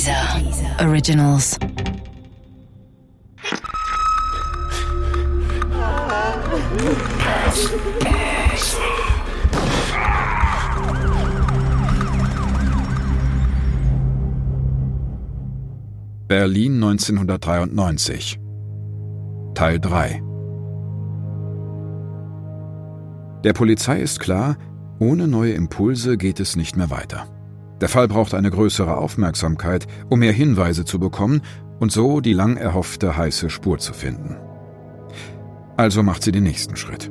Dieser Originals. Berlin 1993 Teil 3 Der Polizei ist klar, ohne neue Impulse geht es nicht mehr weiter. Der Fall braucht eine größere Aufmerksamkeit, um mehr Hinweise zu bekommen und so die lang erhoffte heiße Spur zu finden. Also macht sie den nächsten Schritt.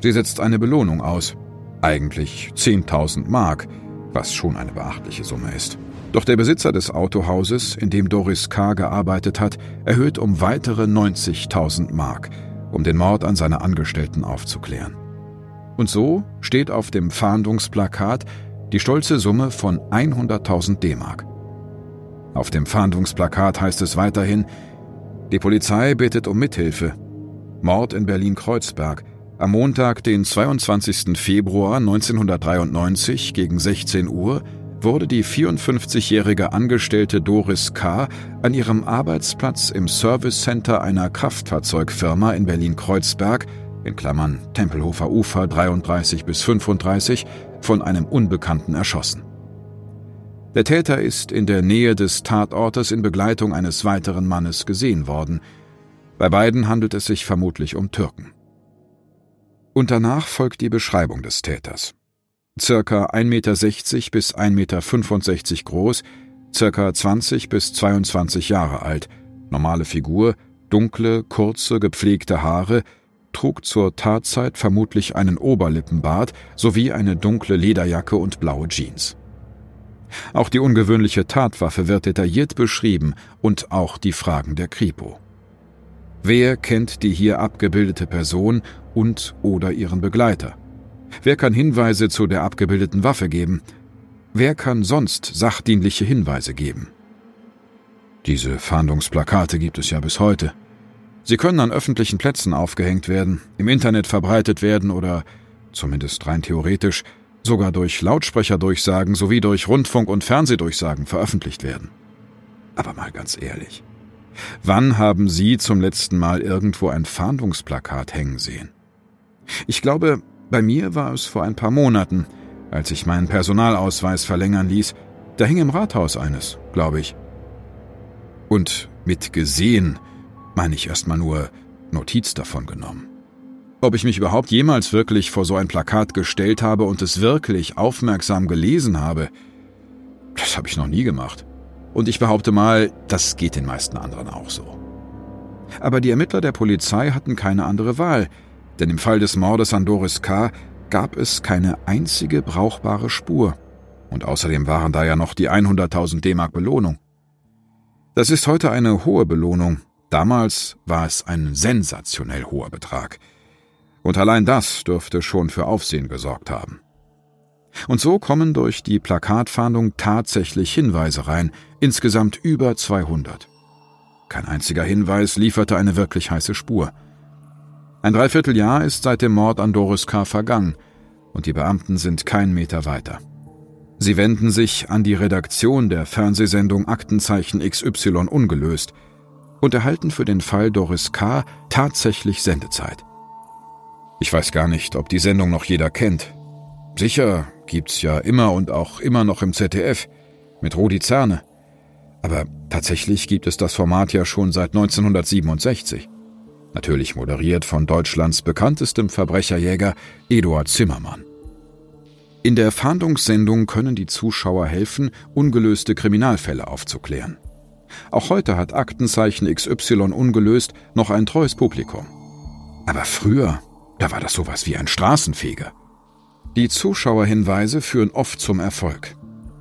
Sie setzt eine Belohnung aus. Eigentlich 10.000 Mark, was schon eine beachtliche Summe ist. Doch der Besitzer des Autohauses, in dem Doris K. gearbeitet hat, erhöht um weitere 90.000 Mark, um den Mord an seine Angestellten aufzuklären. Und so steht auf dem Fahndungsplakat die stolze Summe von 100.000 D-Mark. Auf dem Fahndungsplakat heißt es weiterhin, die Polizei bittet um Mithilfe. Mord in Berlin-Kreuzberg, am Montag, den 22. Februar 1993 gegen 16 Uhr, wurde die 54-jährige Angestellte Doris K. an ihrem Arbeitsplatz im Service Center einer Kraftfahrzeugfirma in Berlin-Kreuzberg in Klammern Tempelhofer Ufer 33 bis 35 von einem Unbekannten erschossen. Der Täter ist in der Nähe des Tatortes in Begleitung eines weiteren Mannes gesehen worden. Bei beiden handelt es sich vermutlich um Türken. Und danach folgt die Beschreibung des Täters circa 1,60 Meter bis 1,65 Meter groß, circa 20 bis 22 Jahre alt, normale Figur, dunkle, kurze, gepflegte Haare, trug zur Tatzeit vermutlich einen Oberlippenbart sowie eine dunkle Lederjacke und blaue Jeans. Auch die ungewöhnliche Tatwaffe wird detailliert beschrieben und auch die Fragen der Kripo. Wer kennt die hier abgebildete Person und oder ihren Begleiter? Wer kann Hinweise zu der abgebildeten Waffe geben? Wer kann sonst sachdienliche Hinweise geben? Diese Fahndungsplakate gibt es ja bis heute. Sie können an öffentlichen Plätzen aufgehängt werden, im Internet verbreitet werden oder, zumindest rein theoretisch, sogar durch Lautsprecherdurchsagen sowie durch Rundfunk- und Fernsehdurchsagen veröffentlicht werden. Aber mal ganz ehrlich, wann haben Sie zum letzten Mal irgendwo ein Fahndungsplakat hängen sehen? Ich glaube, bei mir war es vor ein paar Monaten, als ich meinen Personalausweis verlängern ließ. Da hing im Rathaus eines, glaube ich. Und mit gesehen meine ich erstmal nur Notiz davon genommen. Ob ich mich überhaupt jemals wirklich vor so ein Plakat gestellt habe und es wirklich aufmerksam gelesen habe, das habe ich noch nie gemacht. Und ich behaupte mal, das geht den meisten anderen auch so. Aber die Ermittler der Polizei hatten keine andere Wahl, denn im Fall des Mordes an Doris K. gab es keine einzige brauchbare Spur. Und außerdem waren da ja noch die 100.000 D-Mark Belohnung. Das ist heute eine hohe Belohnung. Damals war es ein sensationell hoher Betrag. Und allein das dürfte schon für Aufsehen gesorgt haben. Und so kommen durch die Plakatfahndung tatsächlich Hinweise rein, insgesamt über 200. Kein einziger Hinweis lieferte eine wirklich heiße Spur. Ein Dreivierteljahr ist seit dem Mord an Doris K. vergangen und die Beamten sind kein Meter weiter. Sie wenden sich an die Redaktion der Fernsehsendung Aktenzeichen XY ungelöst und erhalten für den Fall Doris K. tatsächlich Sendezeit. Ich weiß gar nicht, ob die Sendung noch jeder kennt. Sicher gibt's ja immer und auch immer noch im ZDF mit Rudi Zerne. Aber tatsächlich gibt es das Format ja schon seit 1967 natürlich moderiert von Deutschlands bekanntestem Verbrecherjäger Eduard Zimmermann. In der Fahndungssendung können die Zuschauer helfen, ungelöste Kriminalfälle aufzuklären. Auch heute hat Aktenzeichen XY ungelöst noch ein treues Publikum. Aber früher, da war das sowas wie ein Straßenfeger. Die Zuschauerhinweise führen oft zum Erfolg.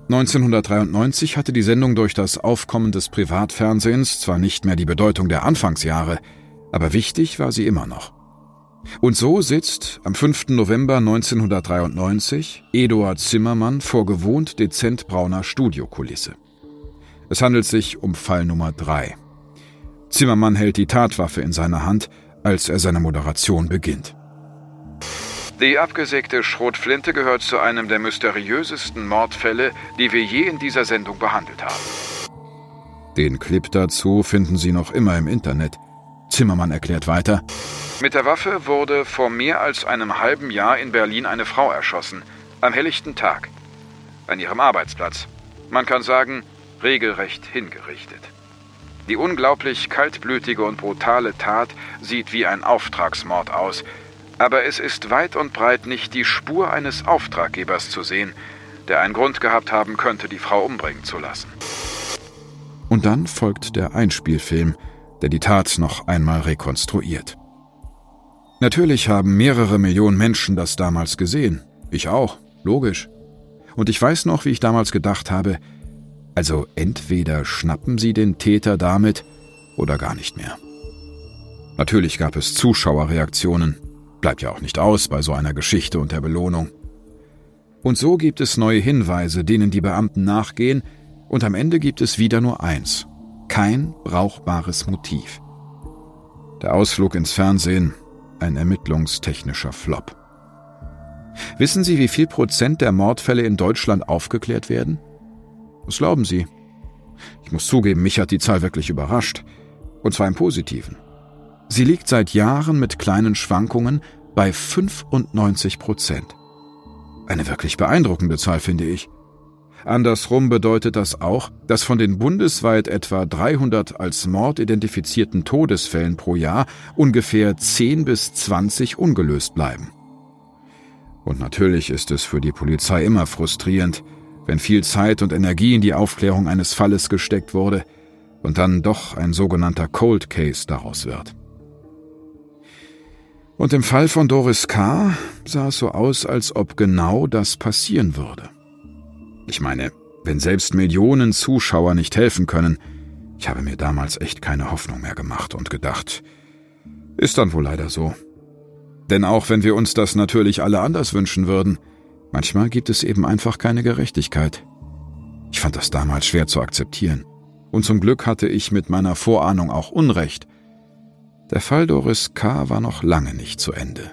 1993 hatte die Sendung durch das Aufkommen des Privatfernsehens zwar nicht mehr die Bedeutung der Anfangsjahre, aber wichtig war sie immer noch. Und so sitzt am 5. November 1993 Eduard Zimmermann vor gewohnt dezent brauner Studiokulisse. Es handelt sich um Fall Nummer 3. Zimmermann hält die Tatwaffe in seiner Hand, als er seine Moderation beginnt. Die abgesägte Schrotflinte gehört zu einem der mysteriösesten Mordfälle, die wir je in dieser Sendung behandelt haben. Den Clip dazu finden Sie noch immer im Internet. Zimmermann erklärt weiter. Mit der Waffe wurde vor mehr als einem halben Jahr in Berlin eine Frau erschossen. Am helllichten Tag. An ihrem Arbeitsplatz. Man kann sagen, regelrecht hingerichtet. Die unglaublich kaltblütige und brutale Tat sieht wie ein Auftragsmord aus, aber es ist weit und breit nicht die Spur eines Auftraggebers zu sehen, der einen Grund gehabt haben könnte, die Frau umbringen zu lassen. Und dann folgt der Einspielfilm, der die Tat noch einmal rekonstruiert. Natürlich haben mehrere Millionen Menschen das damals gesehen. Ich auch, logisch. Und ich weiß noch, wie ich damals gedacht habe, also entweder schnappen sie den Täter damit oder gar nicht mehr. Natürlich gab es Zuschauerreaktionen. Bleibt ja auch nicht aus bei so einer Geschichte und der Belohnung. Und so gibt es neue Hinweise, denen die Beamten nachgehen, und am Ende gibt es wieder nur eins. Kein brauchbares Motiv. Der Ausflug ins Fernsehen, ein ermittlungstechnischer Flop. Wissen Sie, wie viel Prozent der Mordfälle in Deutschland aufgeklärt werden? Was glauben Sie? Ich muss zugeben, mich hat die Zahl wirklich überrascht. Und zwar im Positiven. Sie liegt seit Jahren mit kleinen Schwankungen bei 95 Prozent. Eine wirklich beeindruckende Zahl, finde ich. Andersrum bedeutet das auch, dass von den bundesweit etwa 300 als Mord identifizierten Todesfällen pro Jahr ungefähr 10 bis 20 ungelöst bleiben. Und natürlich ist es für die Polizei immer frustrierend, wenn viel Zeit und Energie in die Aufklärung eines Falles gesteckt wurde und dann doch ein sogenannter Cold Case daraus wird. Und im Fall von Doris K. sah es so aus, als ob genau das passieren würde. Ich meine, wenn selbst Millionen Zuschauer nicht helfen können, ich habe mir damals echt keine Hoffnung mehr gemacht und gedacht, ist dann wohl leider so. Denn auch wenn wir uns das natürlich alle anders wünschen würden, manchmal gibt es eben einfach keine Gerechtigkeit. Ich fand das damals schwer zu akzeptieren. Und zum Glück hatte ich mit meiner Vorahnung auch Unrecht. Der Fall Doris K. war noch lange nicht zu Ende.